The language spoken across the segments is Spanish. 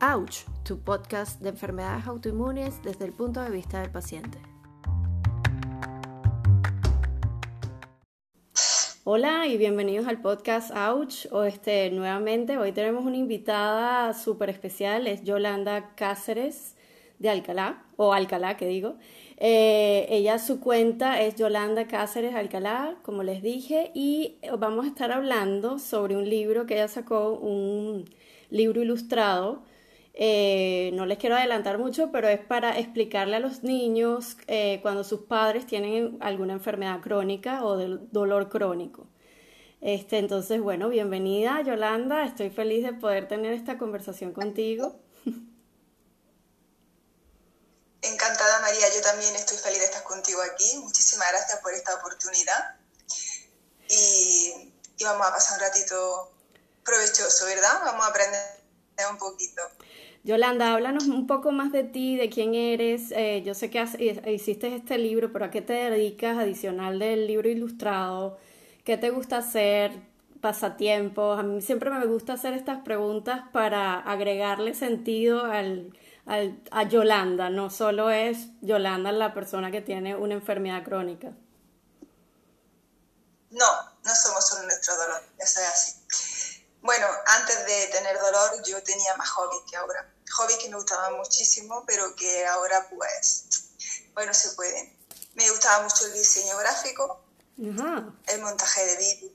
Ouch, tu podcast de enfermedades autoinmunes desde el punto de vista del paciente. Hola y bienvenidos al podcast Ouch. O este, nuevamente, hoy tenemos una invitada súper especial, es Yolanda Cáceres de Alcalá, o Alcalá que digo. Eh, ella, su cuenta es Yolanda Cáceres Alcalá, como les dije, y vamos a estar hablando sobre un libro que ella sacó, un libro ilustrado. Eh, no les quiero adelantar mucho, pero es para explicarle a los niños eh, cuando sus padres tienen alguna enfermedad crónica o dolor crónico. Este, entonces, bueno, bienvenida Yolanda, estoy feliz de poder tener esta conversación contigo. Encantada María, yo también estoy feliz de estar contigo aquí. Muchísimas gracias por esta oportunidad. Y, vamos a pasar un ratito provechoso, ¿verdad? Vamos a aprender un poquito. Yolanda, háblanos un poco más de ti, de quién eres. Eh, yo sé que hiciste este libro, pero ¿a qué te dedicas adicional del libro ilustrado? ¿Qué te gusta hacer? Pasatiempos. A mí siempre me gusta hacer estas preguntas para agregarle sentido al, a Yolanda, no solo es Yolanda la persona que tiene una enfermedad crónica. No, no somos solo nuestro dolor, eso es así. Bueno, antes de tener dolor yo tenía más hobbies que ahora. Hobbies que me gustaban muchísimo, pero que ahora pues, bueno, se pueden. Me gustaba mucho el diseño gráfico, el montaje de vídeos.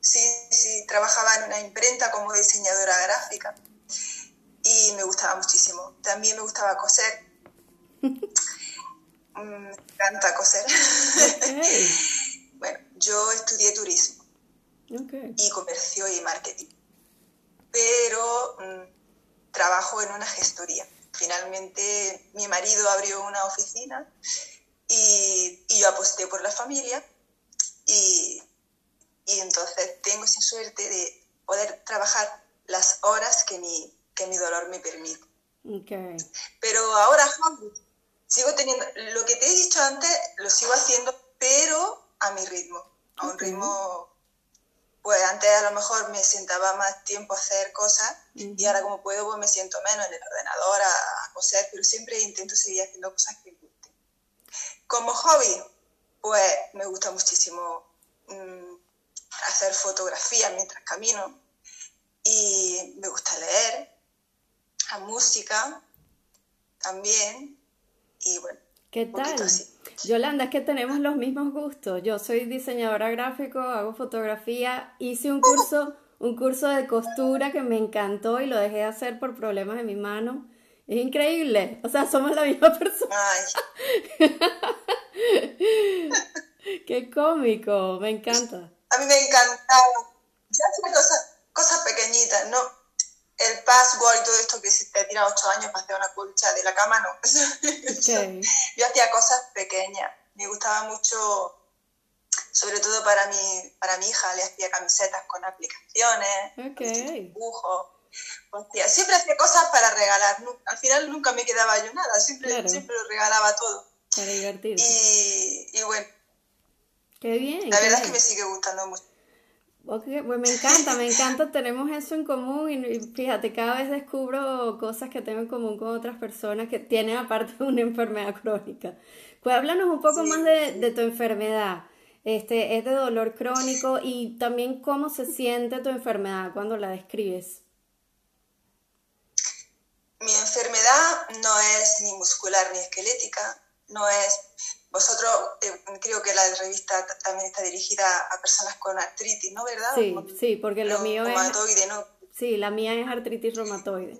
Sí, sí, trabajaba en una imprenta como diseñadora gráfica y me gustaba muchísimo. También me gustaba coser. Mm, me encanta coser. bueno, yo estudié turismo y comercio y marketing, pero mm, trabajo en una gestoría. Finalmente mi marido abrió una oficina y, y yo aposté por la familia y, y entonces tengo esa suerte de poder trabajar las horas que mi, que mi dolor me permite. Pero ahora, sigo teniendo, lo que te he dicho antes, lo sigo haciendo, pero a mi ritmo, a un ritmo, pues antes a lo mejor me sentaba más tiempo a hacer cosas y ahora como puedo, pues me siento menos en el ordenador a, coser, pero siempre intento seguir haciendo cosas que me gusten. Como hobby, pues me gusta muchísimo mm, hacer fotografía mientras camino y me gusta leer a música también. Y bueno. ¿Qué tal? Yolanda, es que tenemos los mismos gustos. Yo soy diseñadora gráfico, hago fotografía, hice un curso, un curso de costura que me encantó y lo dejé de hacer por problemas de mi mano. Es increíble. O sea, somos la misma persona. Qué cómico, me encanta. A mí me encantaba. Ya hacía cosas, cosas pequeñitas, ¿no? El password y todo esto que si te tira ocho años para hacer una colcha de la cama, no. Yo hacía cosas pequeñas. Me gustaba mucho, sobre todo para mi, para mi hija, le hacía camisetas con aplicaciones, dibujos. siempre hacía cosas para regalar. Al final nunca me quedaba yo nada, siempre, siempre lo regalaba todo. Para divertirte. Y, y bueno. Qué bien. La verdad es que me sigue gustando mucho. Okay, pues me encanta, me encanta, tenemos eso en común y, fíjate, cada vez descubro cosas que tengo en común con otras personas que tienen aparte una enfermedad crónica. Pues háblanos un poco más de, de, tu enfermedad. Este, es de dolor crónico y también cómo se siente tu enfermedad cuando la describes. Mi enfermedad no es ni muscular ni esquelética, no es vosotros, eh, creo que la revista también está dirigida a personas con artritis, ¿no? ¿Verdad? Sí, sí, porque lo mío es... ¿no? Sí, la mía es artritis reumatoide.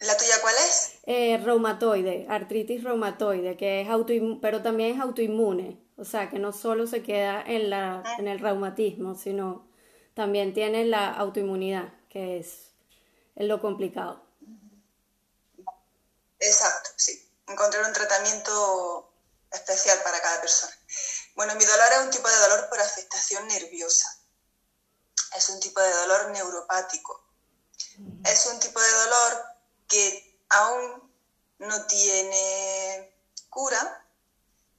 ¿La tuya cuál es? Eh, reumatoide, artritis reumatoide, que es autoinmune, pero también es autoinmune, o sea, que no solo se queda en, la, en el reumatismo, sino también tiene la autoinmunidad, que es, es lo complicado. Exacto, sí encontrar un tratamiento especial para cada persona. Bueno, mi dolor es un tipo de dolor por afectación nerviosa. Es un tipo de dolor neuropático. Es un tipo de dolor que aún no tiene cura,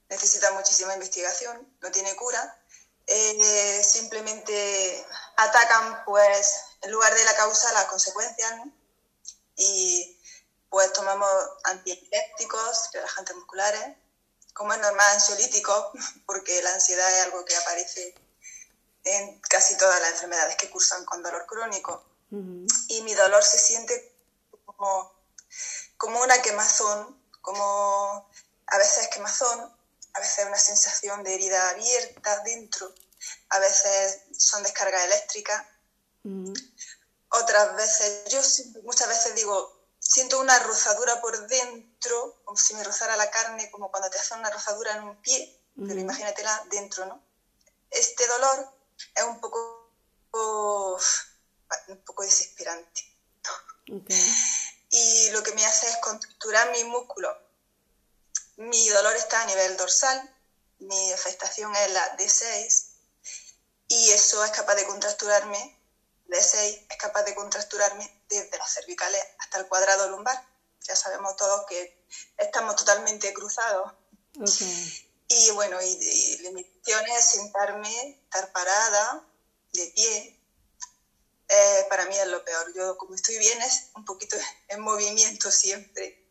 necesita muchísima investigación, no tiene cura. Eh, simplemente atacan pues en lugar de la causa, las consecuencias. Y pues tomamos antiepilépticos, relajantes musculares, como es normal, ansiolíticos, porque la ansiedad es algo que aparece en casi todas las enfermedades que cursan con dolor crónico. Y mi dolor se siente como, como una quemazón, como a veces quemazón, a veces una sensación de herida abierta dentro, a veces son descargas eléctricas. Otras veces, yo muchas veces digo, siento una rozadura por dentro, como si me rozara la carne, como cuando te hacen una rozadura en un pie, pero imagínatela dentro, ¿no? Este dolor es un poco, un poco desesperante. Y lo que me hace es contracturar mis músculos. Mi dolor está a nivel dorsal, mi afectación es la D6 y eso es capaz de contracturarme, D6 es capaz de contracturarme desde las cervicales hasta el cuadrado lumbar. Ya sabemos todos que estamos totalmente cruzados. Y bueno, y, y limitaciones, sentarme, estar parada, de pie, eh, para mí es lo peor. Yo como estoy bien es un poquito en movimiento siempre.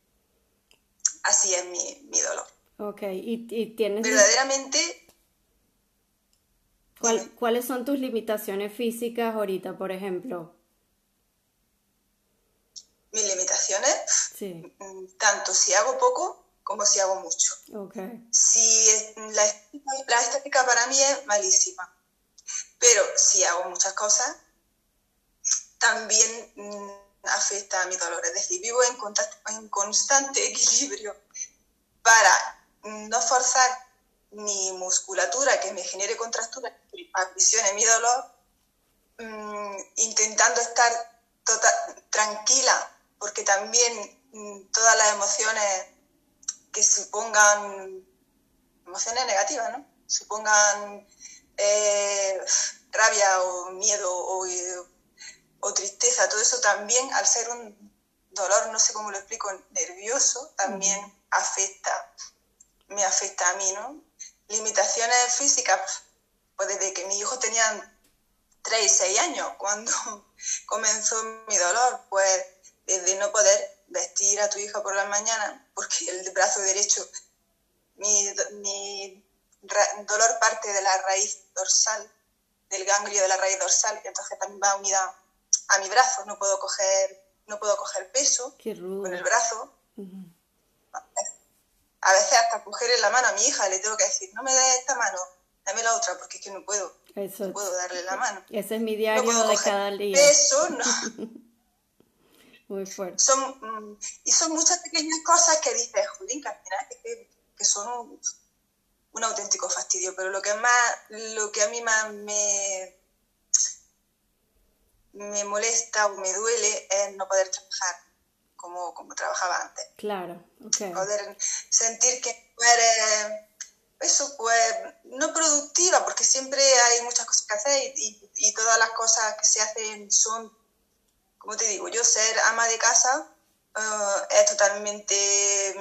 Así es mi, mi dolor. Ok, ¿y, tienes... Verdaderamente... ¿Cuáles son tus limitaciones físicas ahorita, por ejemplo? Mis limitaciones, sí. Mm, tanto si hago poco como si hago mucho. Okay. Si la, la estética para mí es malísima, pero si hago muchas cosas, también mm, afecta a mi dolor. Es decir, vivo en, en constante equilibrio para no forzar mi musculatura que me genere contractura, aprisione mi dolor, mm, intentando estar tota-, tranquila, porque también mm, todas las emociones que supongan, emociones negativas, ¿no? Supongan eh, rabia o miedo o, o tristeza, todo eso también, al ser un dolor, no sé cómo lo explico, nervioso, también afecta, me afecta a mí, ¿no? Limitaciones físicas, pues desde que mis hijos tenían 3 y 6 años, cuando comenzó mi dolor, pues desde no poder vestir a tu hija por la mañana, porque el brazo derecho, mi, mi dolor parte de la raíz dorsal, del ganglio de la raíz dorsal, y entonces también va unida a mi brazo, no puedo coger, no puedo coger peso con el brazo. A veces hasta coger en la mano a mi hija le tengo que decir, no me des esta mano, dame la otra, porque es que no puedo, no puedo darle la mano. Ese es mi diario de cada día. Peso, no. Muy fuerte. Son, mm, y son muchas pequeñas cosas que dices, Julín, que al final que, que son un, un, auténtico fastidio, pero lo que más, lo que a mí más me, me molesta o me duele es no poder trabajar como, como trabajaba antes. Claro, ok. Poder sentir que eres, eso, pues, no productiva, porque siempre hay muchas cosas que hacer y, y, todas las cosas que se hacen son, como te digo, yo ser ama de casa uh, es totalmente,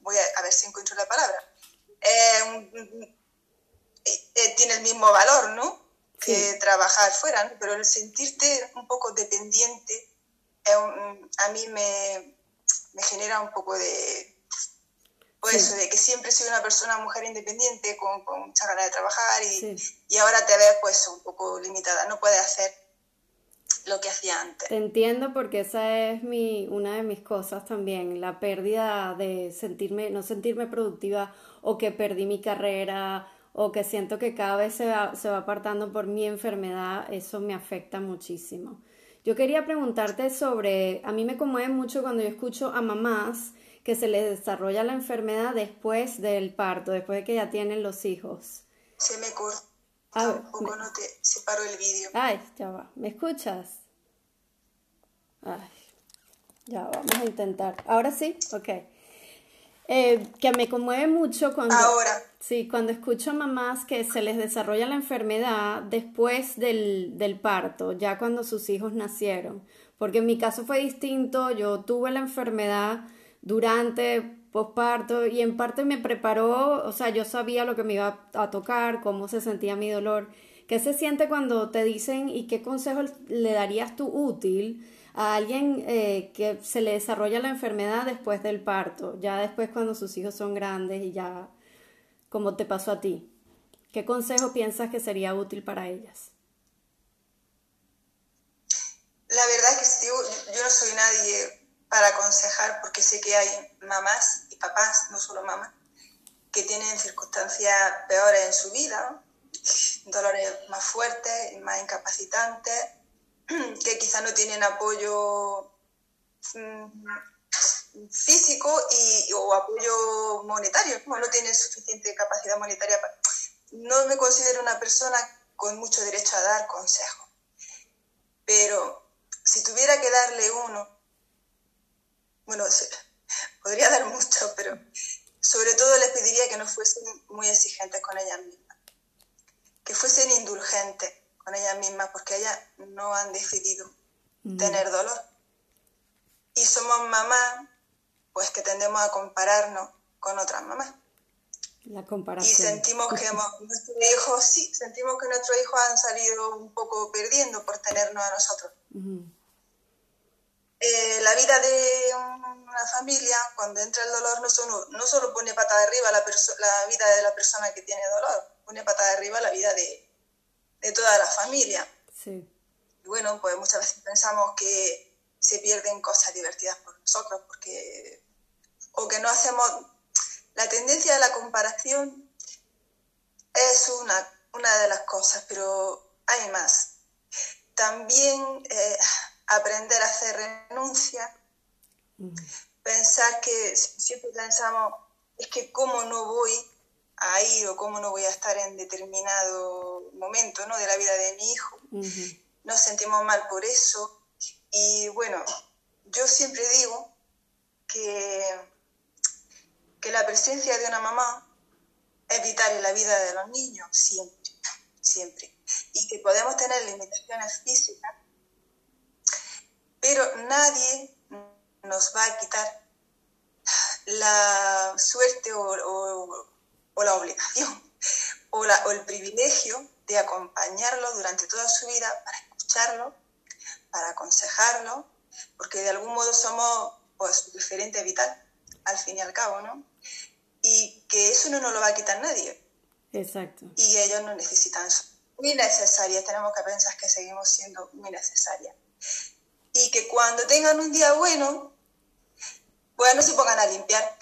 voy a, ver si encuentro la palabra, eh, tiene el mismo valor, ¿no? que trabajar fuera, pero el sentirte un poco dependiente a mí me, me, genera un poco de, pues eso, de que siempre soy una persona, mujer independiente, con, con mucha ganas de trabajar y, y, ahora te ves pues un poco limitada, no puedes hacer lo que hacía antes. Te entiendo porque esa es mi, una de mis cosas también, la pérdida de sentirme, no sentirme productiva o que perdí mi carrera o que siento que cada vez se va, se va apartando por mi enfermedad, eso me afecta muchísimo. Yo quería preguntarte sobre, a mí me conmueve mucho cuando yo escucho a mamás que se les desarrolla la enfermedad después del parto, después de que ya tienen los hijos. Se me corta un poco, no te separo el vídeo. Ay, ya va, ¿me escuchas? Ay, ya vamos a intentar. ¿Ahora sí? Ok. Eh, que me conmueve mucho cuando, Ahora. sí, cuando escucho a mamás que se les desarrolla la enfermedad después del, del parto, ya cuando sus hijos nacieron. Porque en mi caso fue distinto, yo tuve la enfermedad durante posparto y en parte me preparó, o sea, yo sabía lo que me iba a tocar, cómo se sentía mi dolor. ¿Qué se siente cuando te dicen y qué consejo le darías tú útil a alguien eh, que se le desarrolla la enfermedad después del parto, ya después cuando sus hijos son grandes y ya como te pasó a ti? ¿Qué consejo piensas que sería útil para ellas? La verdad es que yo, yo no soy nadie para aconsejar porque sé que hay mamás y papás, no solo mamás, que tienen circunstancias peores en su vida, dolores más fuertes más incapacitantes, que quizás no tienen apoyo mm, físico y, o apoyo monetario, como no tienen suficiente capacidad monetaria. No me considero una persona con mucho derecho a dar consejos, pero si tuviera que darle uno, bueno, podría dar mucho, pero sobre todo les pediría que no fuesen muy exigentes con ellas mismas, que fuesen indulgentes con ellas mismas, porque ellas no han decidido mm. tener dolor. Y somos mamás, pues que tendemos a compararnos con otras mamás. La comparación. Y sentimos que nuestros hijos, sí, sentimos que nuestros hijos han salido un poco perdiendo por tenernos a nosotros. Eh, la vida de una familia, cuando entra el dolor, no solo, no solo pone pata de arriba la, la vida de la persona que tiene dolor, pone pata de arriba la vida de, de toda la familia. Sí. Y bueno, pues muchas veces pensamos que se pierden cosas divertidas por nosotros, porque o que no hacemos... La tendencia de la comparación es una, una de las cosas, pero hay más. También eh, aprender a hacer renuncia, pensar que siempre pensamos, es que cómo no voy a ir o cómo no voy a estar en determinado momento ¿no? de la vida de mi hijo. Nos sentimos mal por eso. Y bueno, yo siempre digo que, que la presencia de una mamá es vital en la vida de los niños, siempre, siempre. Y que podemos tener limitaciones físicas, pero nadie nos va a quitar la suerte o, la obligación o, o, el privilegio de acompañarlo durante toda su vida para escucharlo, para aconsejarlo, porque de algún modo somos pues referente vital, al fin y al cabo, ¿no? Y que eso no nos lo va a quitar nadie. Exacto. Y ellos no necesitan eso. Muy necesarias, tenemos que pensar que seguimos siendo muy necesarias y que cuando tengan un día bueno, pues no se pongan a limpiar.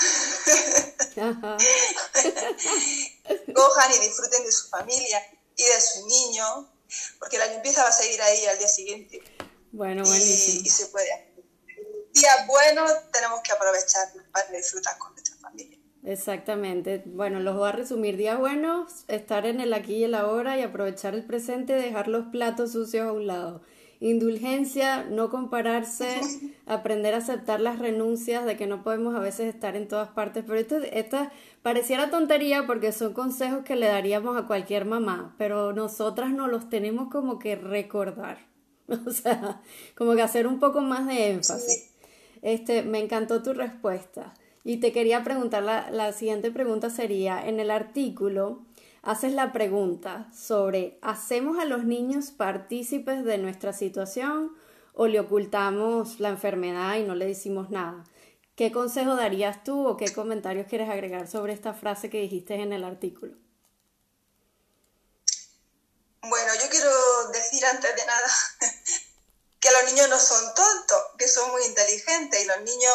Cojan y disfruten de su familia y de su niño, porque la limpieza va a seguir ahí al día siguiente. Bueno, buenísimo. Y, se puede. Días buenos tenemos que aprovechar para disfrutar con nuestra familia. Exactamente. Bueno, los voy a resumir. Días buenos, estar en el aquí y el ahora y aprovechar el presente, dejar los platos sucios a un lado indulgencia, no compararse, aprender a aceptar las renuncias de que no podemos a veces estar en todas partes. Pero esto, esta pareciera tontería porque son consejos que le daríamos a cualquier mamá, pero nosotras no los tenemos como que recordar. O sea, como que hacer un poco más de énfasis. Este, me encantó tu respuesta. Y te quería preguntar, la, la siguiente pregunta sería, en el artículo haces la pregunta sobre ¿hacemos a los niños partícipes de nuestra situación o le ocultamos la enfermedad y no le decimos nada? ¿Qué consejo darías tú o qué comentarios quieres agregar sobre esta frase que dijiste en el artículo? Bueno, yo quiero decir antes de nada que los niños no son tontos, que son muy inteligentes y los niños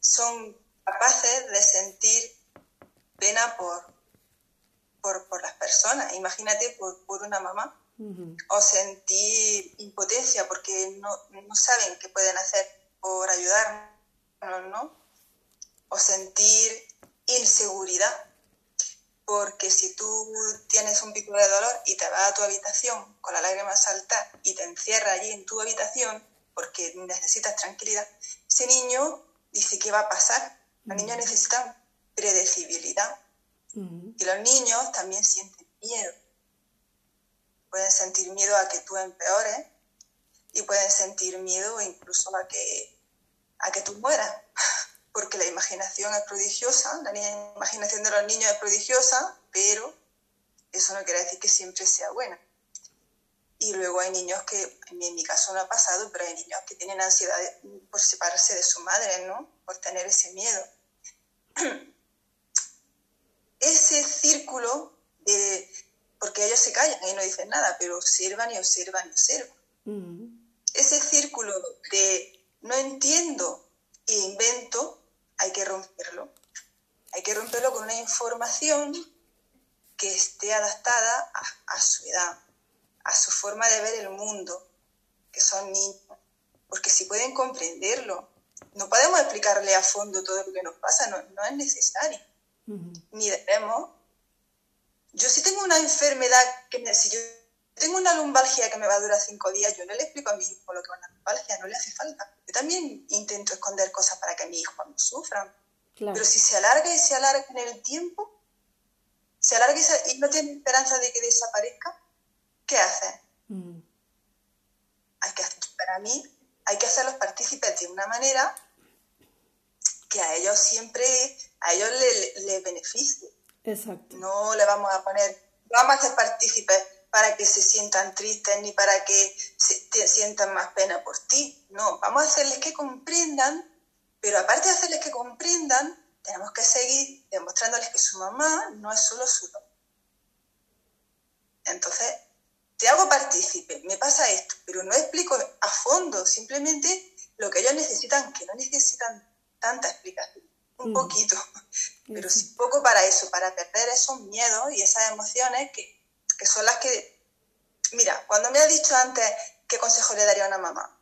son capaces de sentir pena por, por, las personas. Imagínate por, por una mamá. O sentir impotencia porque no, no, saben qué pueden hacer por ayudarnos, ¿no? O sentir inseguridad. Porque si tú tienes un pico de dolor y te vas a tu habitación con la lágrima salta y te encierra allí en tu habitación porque necesitas tranquilidad, ese niño dice qué va a pasar. Los niños necesitan predecibilidad y los niños también sienten miedo. Pueden sentir miedo a que tú empeores y pueden sentir miedo incluso a que, a que tú mueras porque la imaginación es prodigiosa, la imaginación de los niños es prodigiosa, pero eso no quiere decir que siempre sea buena. Y luego hay niños que, en mi caso no ha pasado, pero hay niños que tienen ansiedad por separarse de su madre, ¿no? Por tener ese miedo. Ese círculo de, porque ellos se callan y no dicen nada, pero observan y observan y observan. Mm. Ese círculo de no entiendo e invento, hay que romperlo. Hay que romperlo con una información que esté adaptada a, su edad, a su forma de ver el mundo, que son niños. Porque si pueden comprenderlo, no podemos explicarle a fondo todo lo que nos pasa, no, no es necesario. Ni debemos. Yo si tengo una enfermedad, que si yo tengo una lumbalgia que me va a durar cinco días, yo no le explico a mi hijo lo que es una lumbalgia, no le hace falta. Yo también intento esconder cosas para que mi hijo no sufra. Pero si se alarga y se alarga en el tiempo, se alarga y, no tiene esperanza de que desaparezca, ¿qué hace? Mm. Hay que, para mí, hay que hacerlos partícipes de una manera que a ellos siempre, a ellos les le beneficie. Exacto. No le vamos a poner, vamos a hacer partícipes para que se sientan tristes ni para que se, sientan más pena por ti. No, vamos a hacerles que comprendan, pero aparte de hacerles que comprendan, tenemos que seguir demostrándoles que su mamá no es solo su don. Entonces, te hago partícipe, me pasa esto, pero no explico a fondo, simplemente lo que ellos necesitan, que no necesitan tanta explicación, un mm. poquito, pero sí poco para eso, para perder esos miedos y esas emociones que que son las que... Mira, cuando me ha dicho antes qué consejo le daría a una mamá,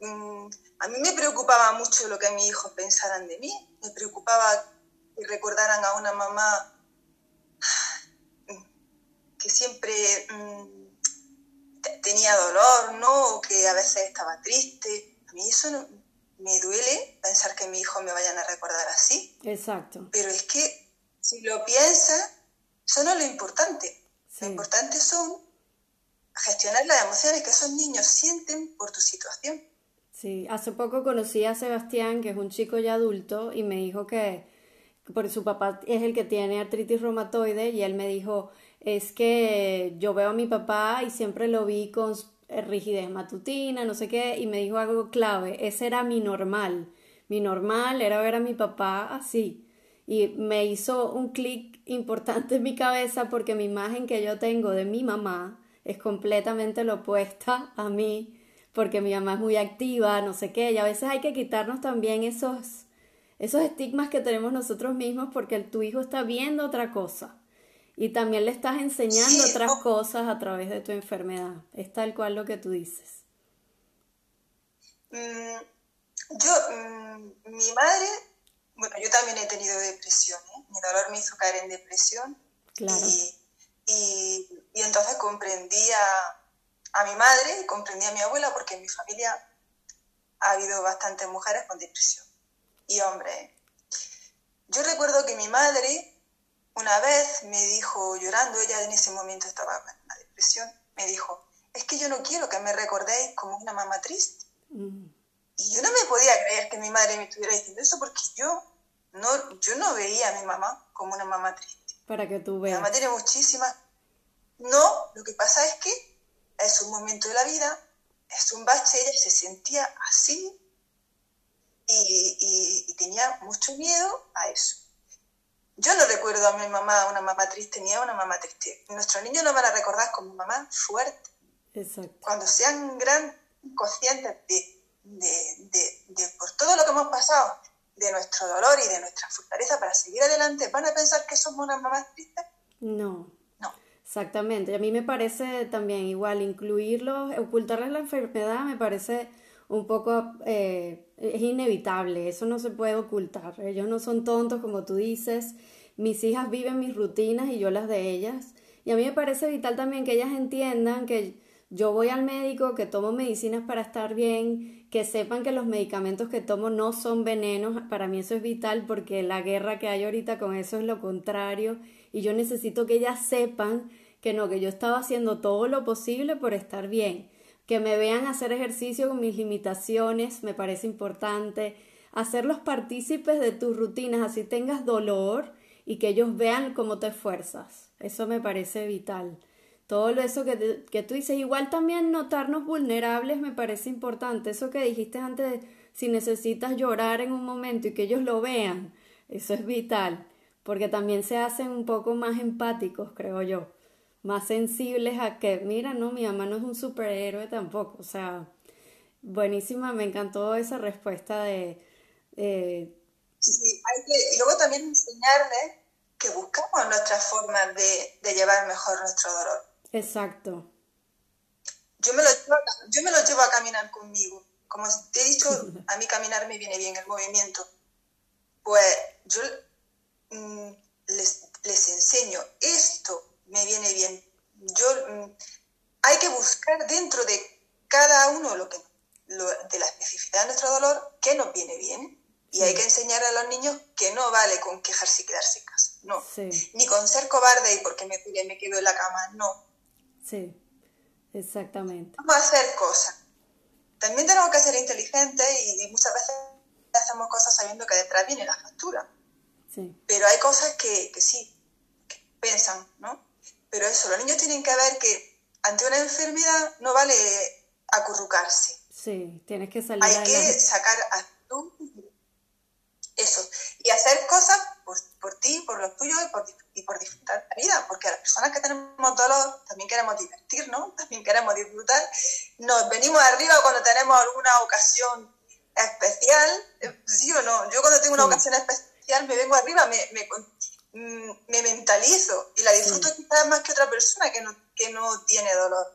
mm, a mí me preocupaba mucho lo que mis hijos pensaran de mí, me preocupaba que recordaran a una mamá que siempre mm, tenía dolor, ¿no? O que a veces estaba triste. A mí eso me duele pensar que mis hijos me vayan a recordar así. Exacto. Pero es que si lo piensas, eso no es lo importante. Lo importante son gestionar las emociones que esos niños sienten por tu situación. Sí, hace poco conocí a Sebastián, que es un chico ya adulto, y me dijo que, porque su papá es el que tiene artritis reumatoide, y él me dijo, es que yo veo a mi papá y siempre lo vi con rigidez matutina, no sé qué, y me dijo algo clave, ese era mi normal. Mi normal era ver a mi papá así. Y me hizo un clic importante en mi cabeza porque mi imagen que yo tengo de mi mamá es completamente lo opuesta a mí, porque mi mamá es muy activa, no sé qué, y a veces hay que quitarnos también esos, esos estigmas que tenemos nosotros mismos porque tu hijo está viendo otra cosa y también le estás enseñando otras cosas a través de tu enfermedad. Es tal cual lo que tú dices. Mm, yo, mm, mi madre bueno, yo también he tenido depresión, ¿eh? mi dolor me hizo caer en depresión. Claro. Y, y, entonces comprendí a, a, mi madre y comprendí a mi abuela porque en mi familia ha habido bastantes mujeres con depresión y hombres. Yo recuerdo que mi madre una vez me dijo, llorando, ella en ese momento estaba en la depresión, me dijo, es que yo no quiero que me recordéis como una mamá triste. Mm. Y yo no me podía creer que mi madre me estuviera diciendo eso porque yo no, yo no veía a mi mamá como una mamá triste. Para que tú veas. Mi mamá tiene muchísimas. No, lo que pasa es que es un momento de la vida, es un bache, ella se sentía así y, y, tenía mucho miedo a eso. Yo no recuerdo a mi mamá una mamá triste ni a una mamá triste. Nuestros niños lo van a recordar como mamá fuerte. Exacto. Cuando sean gran conscientes de de, por todo lo que hemos pasado, de nuestro dolor y de nuestra fortaleza para seguir adelante, ¿van a pensar que somos unas mamás tristes? No. No. Exactamente. A mí me parece también igual incluirlos, ocultarles la enfermedad me parece un poco, eh, es inevitable, eso no se puede ocultar. Ellos no son tontos como tú dices, mis hijas viven mis rutinas y yo las de ellas. Y a mí me parece vital también que ellas entiendan que yo voy al médico, que tomo medicinas para estar bien, que sepan que los medicamentos que tomo no son venenos, para mí eso es vital porque la guerra que hay ahorita con eso es lo contrario y yo necesito que ellas sepan que no, que yo estaba haciendo todo lo posible por estar bien, que me vean hacer ejercicio con mis limitaciones, me parece importante, hacerlos partícipes de tus rutinas, así tengas dolor y que ellos vean cómo te esfuerzas. Eso me parece vital. Todo eso que, que tú dices, igual también notarnos vulnerables me parece importante. Eso que dijiste antes, si necesitas llorar en un momento y que ellos lo vean, eso es vital, porque también se hacen un poco más empáticos, creo yo, más sensibles a que, mira, no, mi mamá no es un superhéroe tampoco, o sea, buenísima, me encantó esa respuesta de... sí, hay que, y luego también enseñarle que buscamos nuestras formas de, de, llevar mejor nuestro dolor. Exacto. Yo me, lo llevo, yo me lo llevo a caminar conmigo. Como te he dicho, a mí caminar me viene bien el movimiento. Pues yo mm, les, les, enseño, esto me viene bien. Yo, mm, hay que buscar dentro de cada uno lo que, lo, de la especificidad de nuestro dolor qué nos viene bien. Y hay que enseñar a los niños que no vale con quejarse y quedarse en casa. No. Ni con ser cobarde y porque me me quedo en la cama. No. Sí, exactamente. Vamos a hacer cosas. También tenemos que ser inteligentes y, muchas veces hacemos cosas sabiendo que detrás viene la factura. Sí. Pero hay cosas que, que sí, que pensan, ¿no? Pero eso, los niños tienen que ver que ante una enfermedad no vale acurrucarse. Sí, tienes que salir. Hay que sacar a eso, y hacer cosas por, por ti, por los tuyos y por, y por disfrutar la vida, porque las personas que tenemos dolor también queremos divertirnos, también queremos disfrutar. Nos venimos arriba cuando tenemos alguna ocasión especial, eh, ¿sí o no? Yo cuando tengo una ocasión especial me vengo arriba, me, me, me mentalizo y la disfruto quizás más que otra persona que no, que no tiene dolor.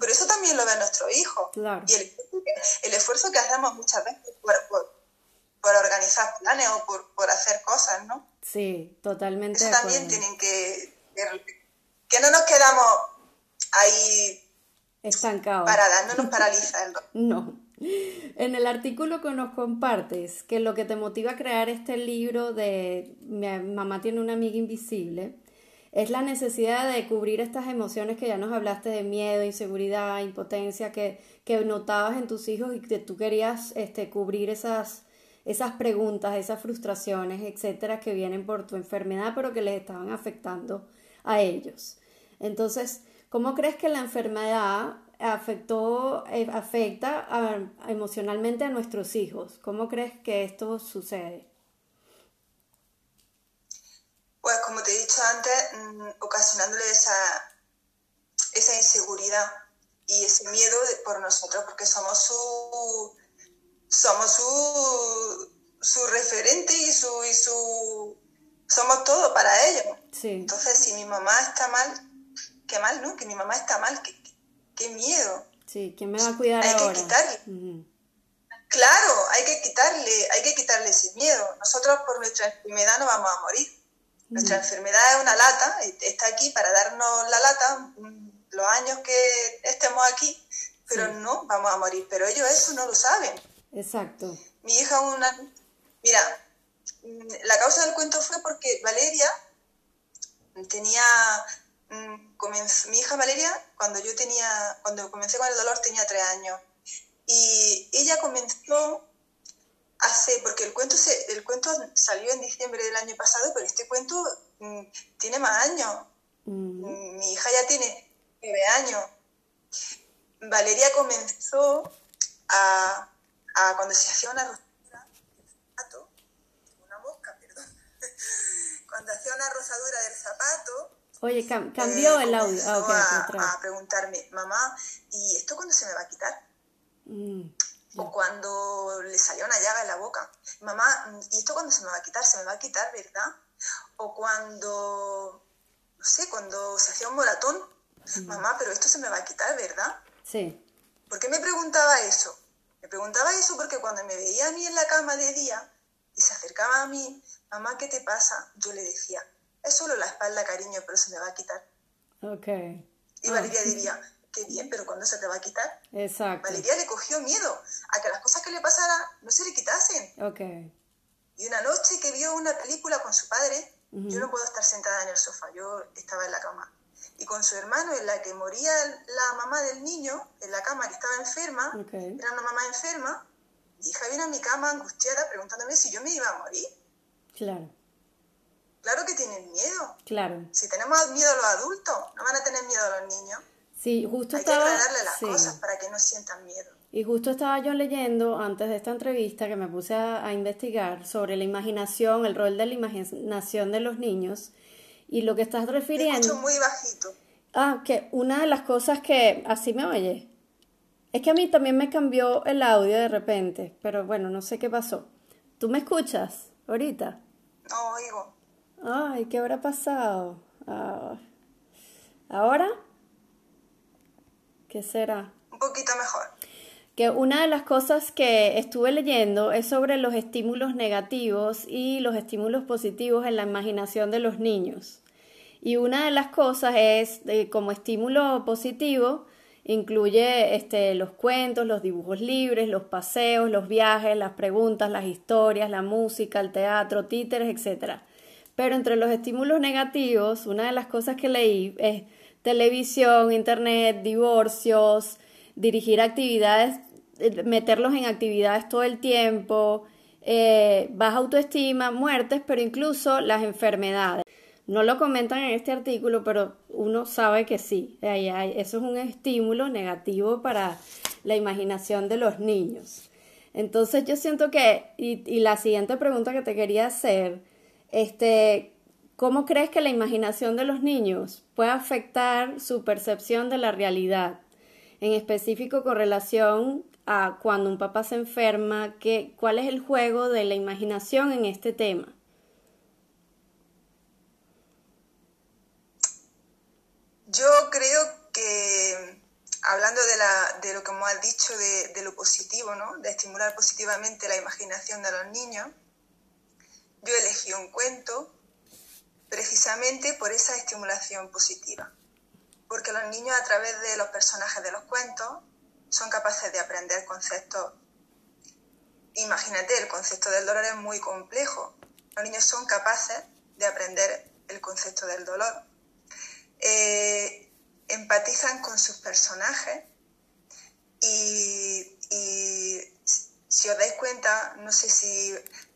Pero eso también lo ve nuestro hijo. Y el, el, esfuerzo que hacemos muchas veces por, por organizar planes o por, hacer cosas, ¿no? Sí, totalmente. Eso también tienen que, que no nos quedamos ahí estancados. Paradas, no nos paraliza el No. En el artículo que nos compartes, que lo que te motiva a crear este libro de Mi mamá tiene una amiga invisible, es la necesidad de cubrir estas emociones que ya nos hablaste de miedo, inseguridad, impotencia, que, que notabas en tus hijos y que tú querías este, cubrir esas, esas preguntas, esas frustraciones, etcétera, que vienen por tu enfermedad, pero que les estaban afectando a ellos. Entonces, ¿cómo crees que la enfermedad afectó, eh, afecta emocionalmente a nuestros hijos? ¿Cómo crees que esto sucede? Pues como te he dicho antes, mm, ocasionándole esa, esa inseguridad y ese miedo por nosotros, porque somos su somos su, su referente y su, y su somos todo para ellos. Entonces, si mi mamá está mal, qué mal, ¿no? Que mi mamá está mal, qué, qué miedo. Sí, ¿quién me va a cuidar hay que quitarle. Claro, hay que quitarle, hay que quitarle ese miedo. Nosotros por nuestra enfermedad no vamos a morir. Nuestra enfermedad es una lata, está aquí para darnos la lata los años que estemos aquí, pero no vamos a morir. Pero ellos eso no lo saben. Exacto. Mi hija una... Mira, la causa del cuento fue porque Valeria tenía... Mm, mi hija Valeria, cuando yo tenía... Cuando comencé con el dolor tenía tres años. Y ella comenzó hace... Porque el cuento, se, el cuento salió en diciembre del año pasado, pero este cuento mm, tiene más años. Mm, mi hija ya tiene nueve años. Valeria comenzó a cuando se hacía una rosadura del zapato, una mosca, perdón, cuando hacía una rosadura del zapato. Oye, cambió el audio. Ah, a, preguntarme, mamá, ¿y esto cuándo se me va a quitar? Mm, o cuando le salía una llaga en la boca. Mamá, ¿y esto cuándo se me va a quitar? Se me va a quitar, ¿verdad? O cuando, no sé, cuando se hacía un moratón. Mm. Mamá, pero esto se me va a quitar, ¿verdad? Sí. ¿Por qué me preguntaba eso? Me preguntaba eso porque cuando me veía a mí en la cama de día y se acercaba a mí, mamá, ¿qué te pasa? Yo le decía, es solo la espalda, cariño, pero se me va a quitar. Ok. Y Valeria ah. diría, qué bien, pero ¿cuándo se te va a quitar? Exacto. Valeria le cogió miedo a que las cosas que le pasaran no se le quitasen. Ok. Y una noche que vio una película con su padre, yo no puedo estar sentada en el sofá, yo estaba en la cama y con su hermano, en la que moría la mamá del niño, en la cama que estaba enferma, era una mamá enferma, mi hija viene a mi cama angustiada preguntándome si yo me iba a morir. Claro. Claro que tienen miedo. Claro. Si tenemos miedo los adultos, no van a tener miedo los niños. Sí, justo Hay estaba... que aclararle las cosas para que no sientan miedo. Y justo estaba yo leyendo antes de esta entrevista que me puse a, investigar sobre la imaginación, el rol de la imaginación de los niños y lo que estás refiriendo. muy bajito. Ah, que una de las cosas que así me oye. Es que a mí también me cambió el audio de repente, pero bueno, no sé qué pasó. ¿Tú me escuchas ahorita? No oigo. Ay, ¿qué habrá pasado? Ah, ¿Ahora? ¿Qué será? Un poquito mejor. Que una de las cosas que estuve leyendo es sobre los estímulos negativos y los estímulos positivos en la imaginación de los niños. Y una de las cosas es, eh, como estímulo positivo, incluye este, los cuentos, los dibujos libres, los paseos, los viajes, las preguntas, las historias, la música, el teatro, títeres, etc. Pero entre los estímulos negativos, una de las cosas que leí es televisión, internet, divorcios, dirigir actividades, meterlos en actividades todo el tiempo, eh, baja autoestima, muertes, pero incluso las enfermedades. No lo comentan en este artículo, pero uno sabe que sí, eso es un estímulo negativo para la imaginación de los niños. Entonces yo siento que, y la siguiente pregunta que te quería hacer, este, ¿cómo crees que la imaginación de los niños puede afectar su percepción de la realidad? En específico con relación a cuando un papá se enferma, ¿qué, ¿cuál es el juego de la imaginación en este tema? Yo creo que, hablando de, la, de lo que hemos dicho de, de, lo positivo, ¿no? de estimular positivamente la imaginación de los niños, yo elegí un cuento precisamente por esa estimulación positiva. Porque los niños a través de los personajes de los cuentos son capaces de aprender conceptos. Imagínate, el concepto del dolor es muy complejo. Los niños son capaces de aprender el concepto del dolor eh, empatizan con sus personajes y, si os dais cuenta, no sé si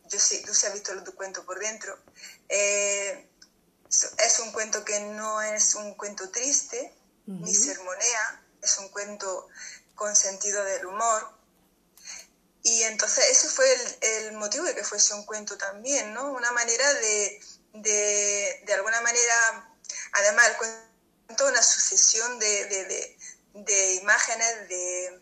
yo sé, tú se has visto tu cuento por dentro, eh, es un cuento que no es un cuento triste, ni sermonea, es un cuento con sentido del humor. Y entonces ese fue el, motivo de que fuese un cuento también, ¿no? Una manera de, de, de alguna manera Además, el cuento una sucesión de, imágenes, de,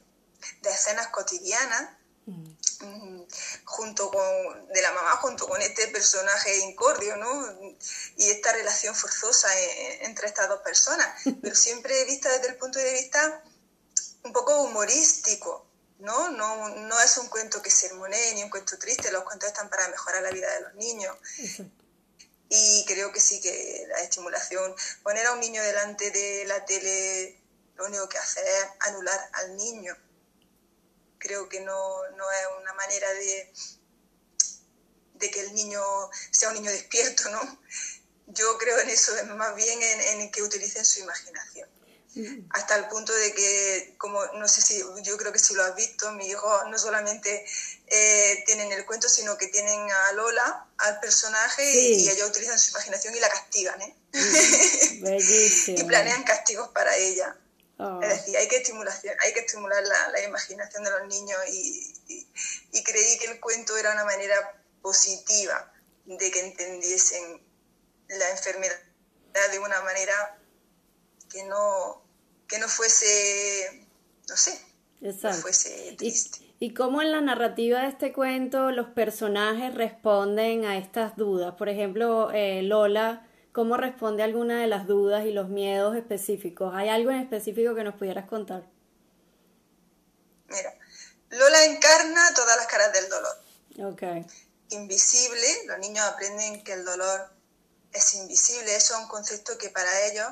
escenas cotidianas, mm, junto con, de la mamá junto con este personaje incordio, ¿no? Y esta relación forzosa entre estas dos personas, pero siempre vista desde el punto de vista un poco humorístico, ¿no? No, no es un cuento que sermonee ni un cuento triste, los cuentos están para mejorar la vida de los niños. Y creo que sí que la estimulación, poner a un niño delante de la tele, lo único que hace es anular al niño. Creo que no, no es una manera de, de que el niño sea un niño despierto, ¿no? Yo creo en eso, más bien en, en que utilicen su imaginación hasta el punto de que, como no sé si, yo creo que si lo has visto, mi hijo no solamente eh, tienen el cuento, sino que tienen a Lola, al personaje, y, ellos utilizan su imaginación y la castigan, ¿eh? y planean castigos para ella. Oh. Es decir, hay que, estimulación, hay que estimular la, imaginación de los niños y, y creí que el cuento era una manera positiva de que entendiesen la enfermedad de una manera que no, que no fuese, no sé, no fuese triste. ¿Y, cómo en la narrativa de este cuento los personajes responden a estas dudas? Por ejemplo, eh, Lola, ¿cómo responde alguna de las dudas y los miedos específicos? ¿Hay algo en específico que nos pudieras contar? Mira, Lola encarna todas las caras del dolor. Okay. Invisible, los niños aprenden que el dolor es invisible, eso es un concepto que para ellos,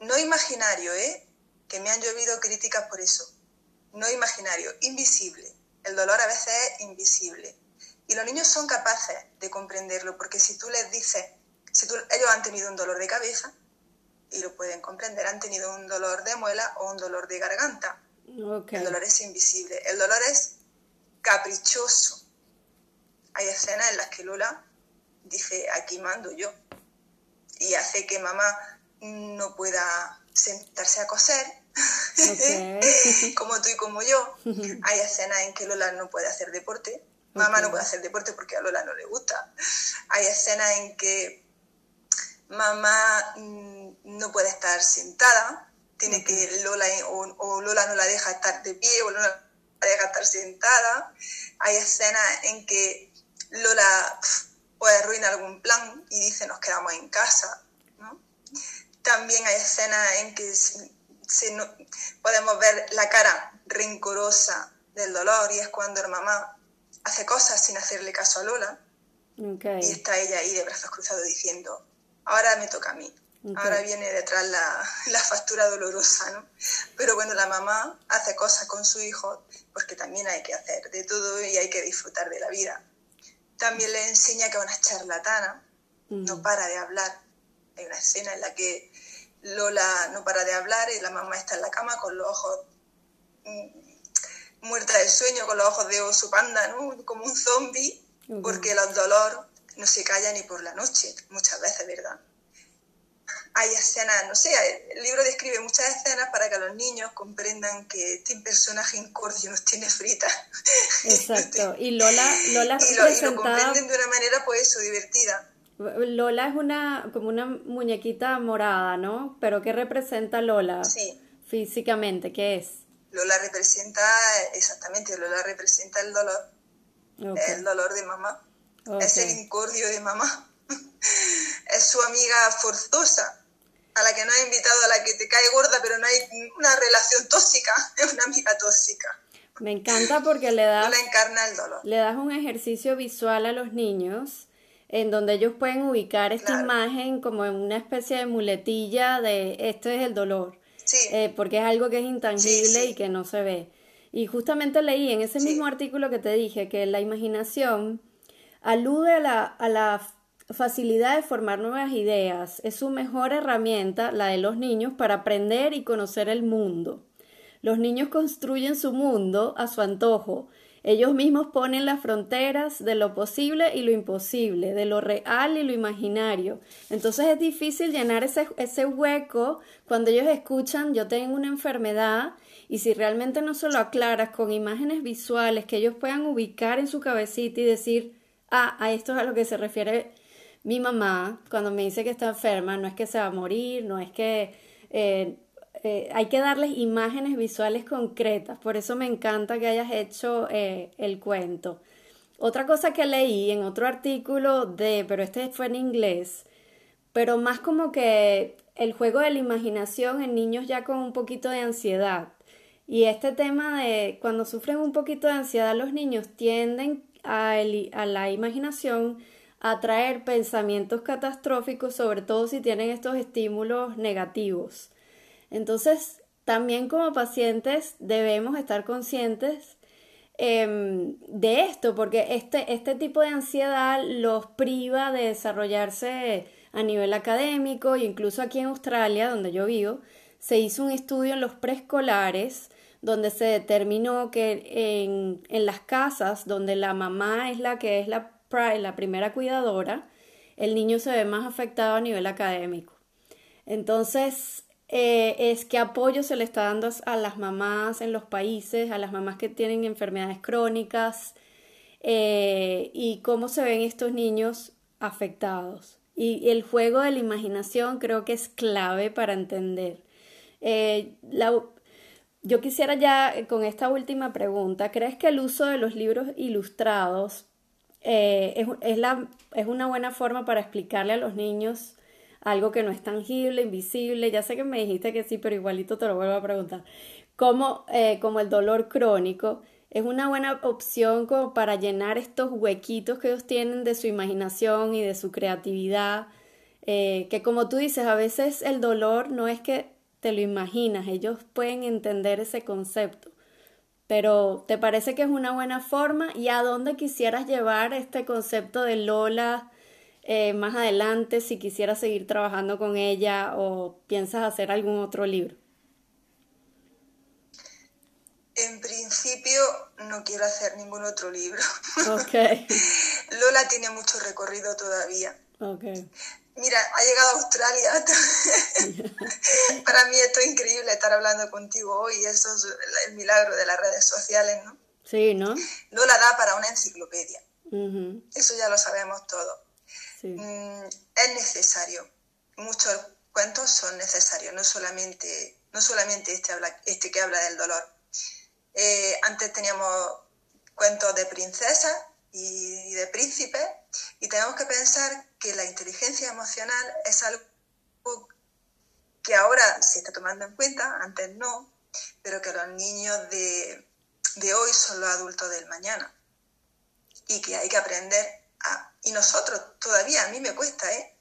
no imaginario, ¿eh? que me han llovido críticas por eso. No imaginario, invisible. El dolor a veces es invisible. Y los niños son capaces de comprenderlo, porque si tú les dices, si tú, ellos han tenido un dolor de cabeza, y lo pueden comprender, han tenido un dolor de muela o un dolor de garganta. El dolor es invisible. El dolor es caprichoso. Hay escenas en las que Lola dice, aquí mando yo, y hace que mamá no pueda sentarse a coser, como tú y como yo. Hay escenas en que Lola no puede hacer deporte, mamá no puede hacer deporte porque a Lola no le gusta. Hay escenas en que mamá mm, no puede estar sentada, tiene que Lola o, Lola no la deja estar de pie o Lola la deja estar sentada. Hay escenas en que Lola puede arruinar algún plan y dice nos quedamos en casa. También hay escenas en que podemos ver la cara rencorosa del dolor y es cuando la mamá hace cosas sin hacerle caso a Lola. Y está ella ahí de brazos cruzados diciendo, ahora me toca a mí. Ahora viene detrás la, la, factura dolorosa, ¿no? Pero bueno, la mamá hace cosas con su hijo porque también hay que hacer de todo y hay que disfrutar de la vida. También le enseña que es una charlatana, no mm. para de hablar. Hay una escena en la que Lola no para de hablar y la mamá está en la cama con los ojos mm, muerta del sueño, con los ojos de oso panda, ¿no? Como un zombie, porque el dolor no se calla ni por la noche, muchas veces, ¿verdad? Hay escenas, no sé, el libro describe muchas escenas para que los niños comprendan que este personaje incordio nos tiene fritas. Exacto, y Lola, Lola y lo, y lo comprenden de una manera, pues eso, divertida. Lola es una como una muñequita morada, ¿no? Pero ¿qué representa Lola sí. físicamente? ¿Qué es? Lola representa, exactamente, Lola representa el dolor. El dolor de mamá. Es el incordio de mamá. es su amiga forzosa, a la que no ha invitado, a la que te cae gorda, pero no hay una relación tóxica. Es una amiga tóxica. Me encanta porque le das... Lola encarna el dolor. Le das un ejercicio visual a los niños en donde ellos pueden ubicar esta imagen como en una especie de muletilla de esto es el dolor, eh, porque es algo que es intangible y que no se ve. Y justamente leí en ese mismo artículo que te dije que la imaginación alude a la, a la facilidad de formar nuevas ideas, es su mejor herramienta, la de los niños, para aprender y conocer el mundo. Los niños construyen su mundo a su antojo, ellos mismos ponen las fronteras de lo posible y lo imposible, de lo real y lo imaginario. Entonces es difícil llenar ese, ese hueco cuando ellos escuchan yo tengo una enfermedad y si realmente no se lo aclaras con imágenes visuales que ellos puedan ubicar en su cabecita y decir, ah, a esto es a lo que se refiere mi mamá cuando me dice que está enferma, no es que se va a morir, no es que... Eh, eh, hay que darles imágenes visuales concretas, por eso me encanta que hayas hecho eh, el cuento. Otra cosa que leí en otro artículo de, pero este fue en inglés, pero más como que el juego de la imaginación en niños ya con un poquito de ansiedad. Y este tema de cuando sufren un poquito de ansiedad los niños tienden a, la imaginación a traer pensamientos catastróficos, sobre todo si tienen estos estímulos negativos. Entonces, también como pacientes debemos estar conscientes em, de esto, porque este, este tipo de ansiedad los priva de desarrollarse a nivel académico e incluso aquí en Australia, donde yo vivo, se hizo un estudio en los preescolares donde se determinó que en, en, las casas donde la mamá es la que es la, la primera cuidadora, el niño se ve más afectado a nivel académico. Entonces, eh, es qué apoyo se le está dando a las mamás en los países, a las mamás que tienen enfermedades crónicas eh, y cómo se ven estos niños afectados. Y el juego de la imaginación creo que es clave para entender. Eh, yo quisiera ya con esta última pregunta, ¿crees que el uso de los libros ilustrados es, la, es una buena forma para explicarle a los niños algo que no es tangible, invisible. Ya sé que me dijiste que sí, pero igualito te lo vuelvo a preguntar. Como, eh, como el dolor crónico es una buena opción como para llenar estos huequitos que ellos tienen de su imaginación y de su creatividad. Eh, que como tú dices, a veces el dolor no es que te lo imaginas, ellos pueden entender ese concepto. Pero ¿te parece que es una buena forma? ¿Y a dónde quisieras llevar este concepto de Lola? Eh, más adelante si quisieras seguir trabajando con ella o piensas hacer algún otro libro? En principio principio no quiero hacer ningún otro libro. Lola tiene mucho recorrido todavía. Mira, ha llegado a Australia. Para mí esto es increíble estar hablando contigo hoy. Eso es el milagro de las redes sociales, ¿no? Sí, ¿no? Lola da para una enciclopedia. Eso ya lo sabemos todo. Mm, es necesario. Muchos cuentos son necesarios, no solamente, no solamente este, habla, este que habla del dolor. Eh, antes teníamos cuentos de princesas y de príncipes y tenemos que pensar que la inteligencia emocional es algo que ahora se está tomando en cuenta, antes no, pero que los niños de, de hoy son los adultos del mañana y que hay que aprender a, y nosotros todavía, a mí me cuesta, ¿eh?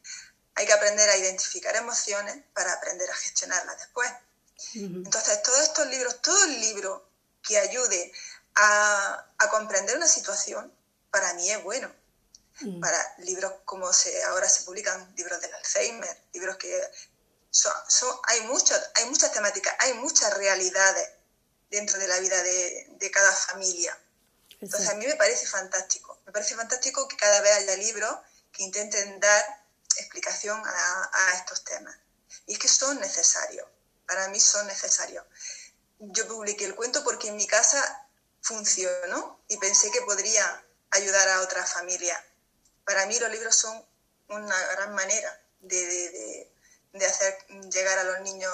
hay que aprender a identificar emociones para aprender a gestionarlas después. Entonces, todos estos libros, todo el libro que ayude a, a comprender una situación, para mí es bueno. Mm. Para libros como se, ahora se publican, libros del Alzheimer, libros que son, hay, muchos, hay muchas temáticas, hay muchas realidades dentro de la vida de, de cada familia. Entonces a mí me parece fantástico, me parece fantástico que cada vez haya libros que intenten dar explicación a, a estos temas. Y es que son necesarios, para mí son necesarios. Yo publiqué el cuento porque en mi casa funcionó y pensé que podría ayudar a otra familia. Para mí los libros son una gran manera de, de, de hacer llegar a los niños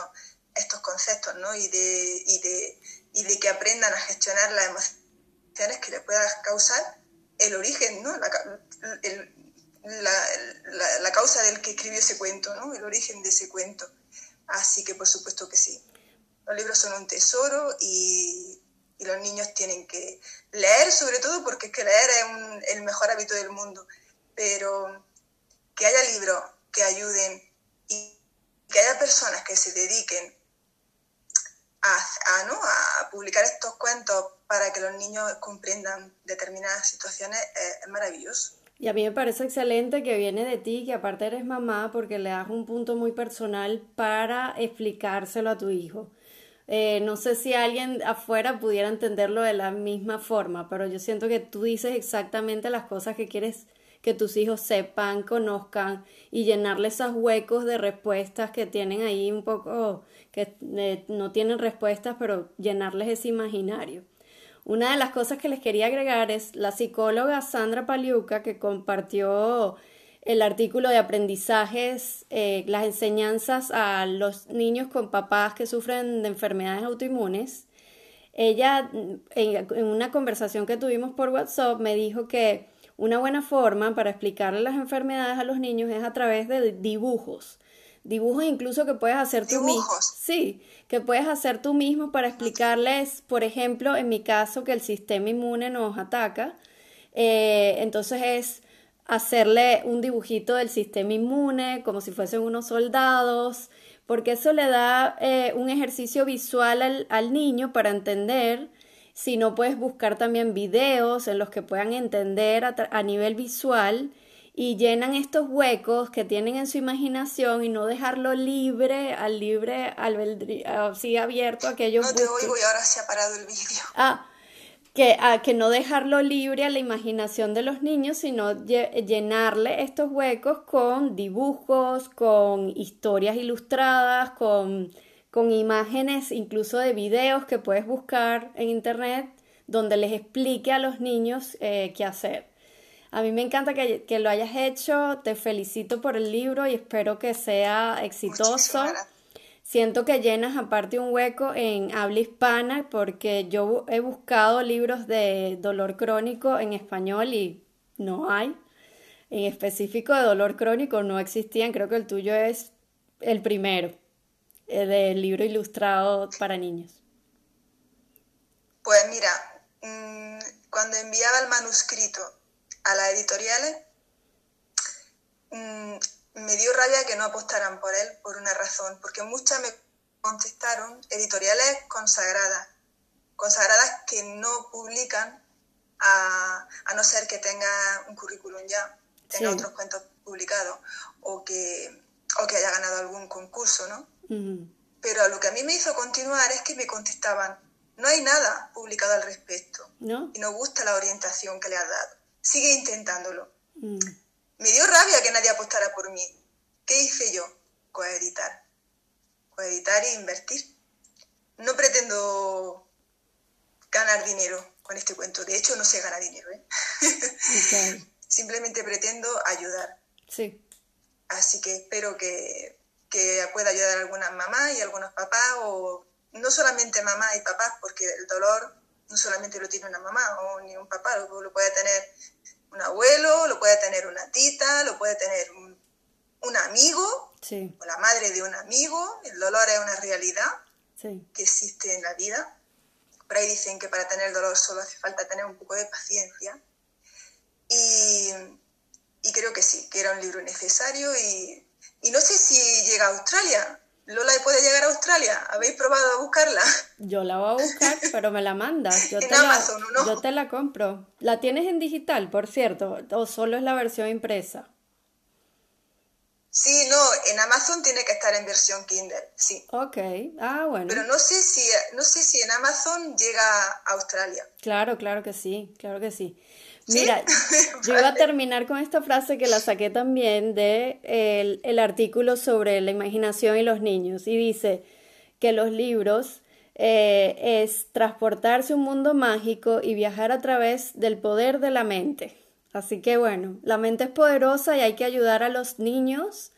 estos conceptos ¿no? y, de, y, de, y de que aprendan a gestionar las emociones que les pueda causar el origen, ¿no? la, la, la, causa del que escribió ese cuento, ¿no? el origen de ese cuento. Así que por supuesto que sí. Los libros son un tesoro y, y los niños tienen que leer sobre todo porque es que leer es el mejor hábito del mundo, pero que haya libros que ayuden y que haya personas que se dediquen a, ¿no? a publicar estos cuentos para que los niños comprendan determinadas situaciones es, maravilloso. Y a mí me parece excelente que viene de ti, que aparte eres mamá, porque le das un punto muy personal para explicárselo a tu hijo. Eh, no sé si alguien afuera pudiera entenderlo de la misma forma, pero yo siento que tú dices exactamente las cosas que quieres que tus hijos sepan, conozcan y llenarle esos huecos de respuestas que tienen ahí un poco, que eh, no tienen respuestas, pero llenarles ese imaginario. Una de las cosas que les quería agregar es la psicóloga Sandra Paliuca que compartió el artículo de aprendizajes, eh, las enseñanzas a los niños con papás que sufren de enfermedades autoinmunes. Ella, en, una conversación que tuvimos por WhatsApp, me dijo que una buena forma para explicarle las enfermedades a los niños es a través de dibujos. Dibujos incluso que puedes hacer tú mismo. Sí, que puedes hacer tú mismo para explicarles, por ejemplo, en mi caso, que el sistema inmune nos ataca. Eh, entonces es hacerle un dibujito del sistema inmune, como si fuesen unos soldados, porque eso le da eh, un ejercicio visual al, niño para entender. Si no puedes buscar también videos en los que puedan entender a, nivel visual y llenan estos huecos que tienen en su imaginación y no dejarlo libre, al libre albedrío, así abierto aquello. No te oigo y ahora se ha parado el vídeo. Ah, que, a, que no dejarlo libre a la imaginación de los niños, sino llenarle estos huecos con dibujos, con historias ilustradas, con, con imágenes incluso de videos que puedes buscar en internet donde les explique a los niños eh, qué hacer. A mí me encanta que, que, lo hayas hecho, te felicito por el libro y espero que sea exitoso. Siento que llenas aparte un hueco en habla hispana porque yo he buscado libros de dolor crónico en español y no hay. En específico de dolor crónico no existían. Creo que el tuyo es el primero, el del libro ilustrado para niños. Pues mira, mm, cuando enviaba el manuscrito a las editoriales, mm, me dio rabia que no apostaran por él por una razón, porque muchas me contestaron editoriales consagradas, consagradas que no publican a, no ser que tenga un currículum ya, tenga otros cuentos publicados o que, o que haya ganado algún concurso, ¿no? Pero lo que a mí me hizo continuar es que me contestaban no hay nada publicado al respecto. ¿No? Y nos gusta la orientación que le has dado. Sigue intentándolo. Mm. Me dio rabia que nadie apostara por mí. ¿Qué hice yo? Coeditar. Coeditar e invertir. No pretendo ganar dinero con este cuento. De hecho, no sé ganar dinero. ¿eh? Simplemente pretendo ayudar. Sí. Así que espero que, que pueda ayudar a algunas mamás y algunos papás, o no solamente mamás y papás, porque el dolor no solamente lo tiene una mamá o ni un papá, lo, puede tener un abuelo, lo puede tener una tita, lo puede tener un, un amigo, sí. o la madre de un amigo. El dolor es una realidad sí. que existe en la vida. Por ahí dicen que para tener dolor solo hace falta tener un poco de paciencia. Y, y creo que sí, que era un libro necesario y, y no sé si llega a Australia. Lola puede llegar a Australia. ¿Habéis probado a buscarla? Yo la voy a buscar, pero me la mandas. Yo en te Amazon, la, ¿no? Yo te la compro. ¿La tienes en digital, por cierto? ¿O solo es la versión impresa? Sí, no, en Amazon tiene que estar en versión Kindle, sí. Ok, ah, bueno. Pero no sé si, no sé si en Amazon llega a Australia. Claro, claro que sí, claro que sí. Mira, yo iba a terminar con esta frase que la saqué también de el, el, artículo sobre la imaginación y los niños y dice que los libros eh, es transportarse a un mundo mágico y viajar a través del poder de la mente. Así que bueno, la mente es poderosa y hay que ayudar a los niños,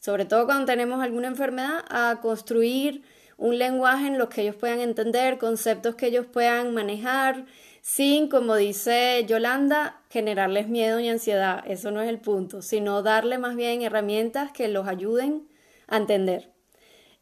sobre todo cuando tenemos alguna enfermedad, a construir un lenguaje en los que ellos puedan entender, conceptos que ellos puedan manejar, sin, como dice Yolanda, generarles miedo y ansiedad. Eso no es el punto, sino darle más bien herramientas que los ayuden a entender.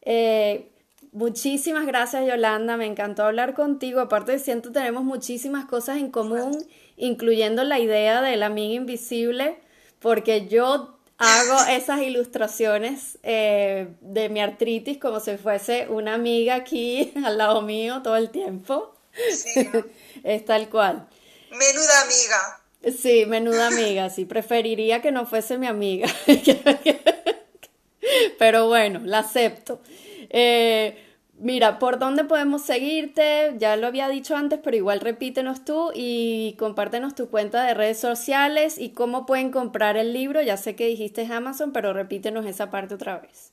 Eh, muchísimas gracias Yolanda, me encantó hablar contigo. Aparte siento tenemos muchísimas cosas en común, incluyendo la idea de la amiga invisible, porque yo hago esas ilustraciones eh, de mi artritis como si fuese una amiga aquí al lado mío todo el tiempo. Sí. es tal cual. Menuda amiga. Sí, menuda amiga, sí. Preferiría que no fuese mi amiga. Pero bueno, la acepto. Eh, mira, ¿por dónde podemos seguirte? Ya lo había dicho antes, pero igual repítenos tú y compártenos tu cuenta de redes sociales y cómo pueden comprar el libro. Ya sé que dijiste Amazon, pero repítenos esa parte otra vez.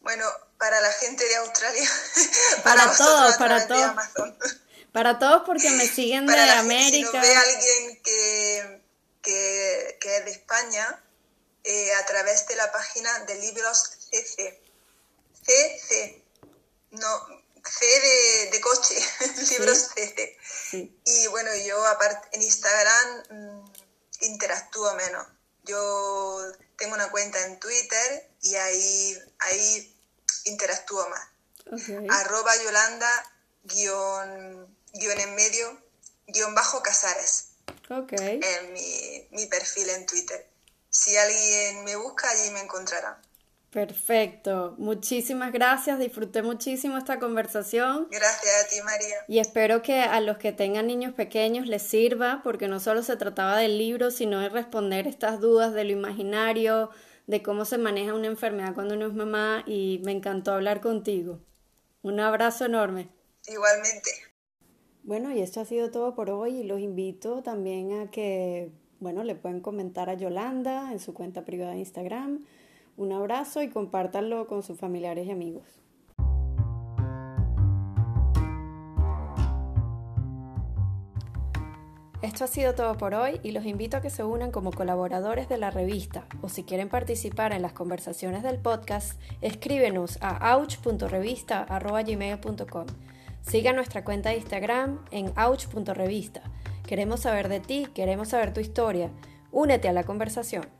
Bueno, para la gente de Australia. Para, para todos, para todos. Para todos porque me siguen de América. Si nos ve alguien que, que, que, es de España, eh, a través de la página de libros CC. CC. No, C de, de coche, libros CC. Sí. Y bueno, yo aparte en Instagram mmm, interactúo menos. Yo tengo una cuenta en Twitter y ahí, ahí interactúo más. Okay. Arroba Yolanda guion, guion en medio guion bajo Casares. Okay. En mi, mi perfil en Twitter. Si alguien me busca, allí me encontrará. Perfecto. Muchísimas gracias. Disfruté muchísimo esta conversación. Gracias a ti, María. Y espero que a los que tengan niños pequeños les sirva, porque no solo se trataba del libro, sino de responder estas dudas de lo imaginario, de cómo se maneja una enfermedad cuando uno es mamá. Y me encantó hablar contigo. Un abrazo enorme. Igualmente. Bueno, y esto ha sido todo por hoy. Y los invito también a que, bueno, le pueden comentar a Yolanda en su cuenta privada de Instagram. Un abrazo y compártanlo con sus familiares y amigos. Esto ha sido todo por hoy y los invito a que se unan como colaboradores de la revista o si quieren participar en las conversaciones del podcast, escríbenos a ouch.revista.gmail.com. Siga nuestra cuenta de Instagram en ouch.revista. Queremos saber de ti, queremos saber tu historia. Únete a la conversación.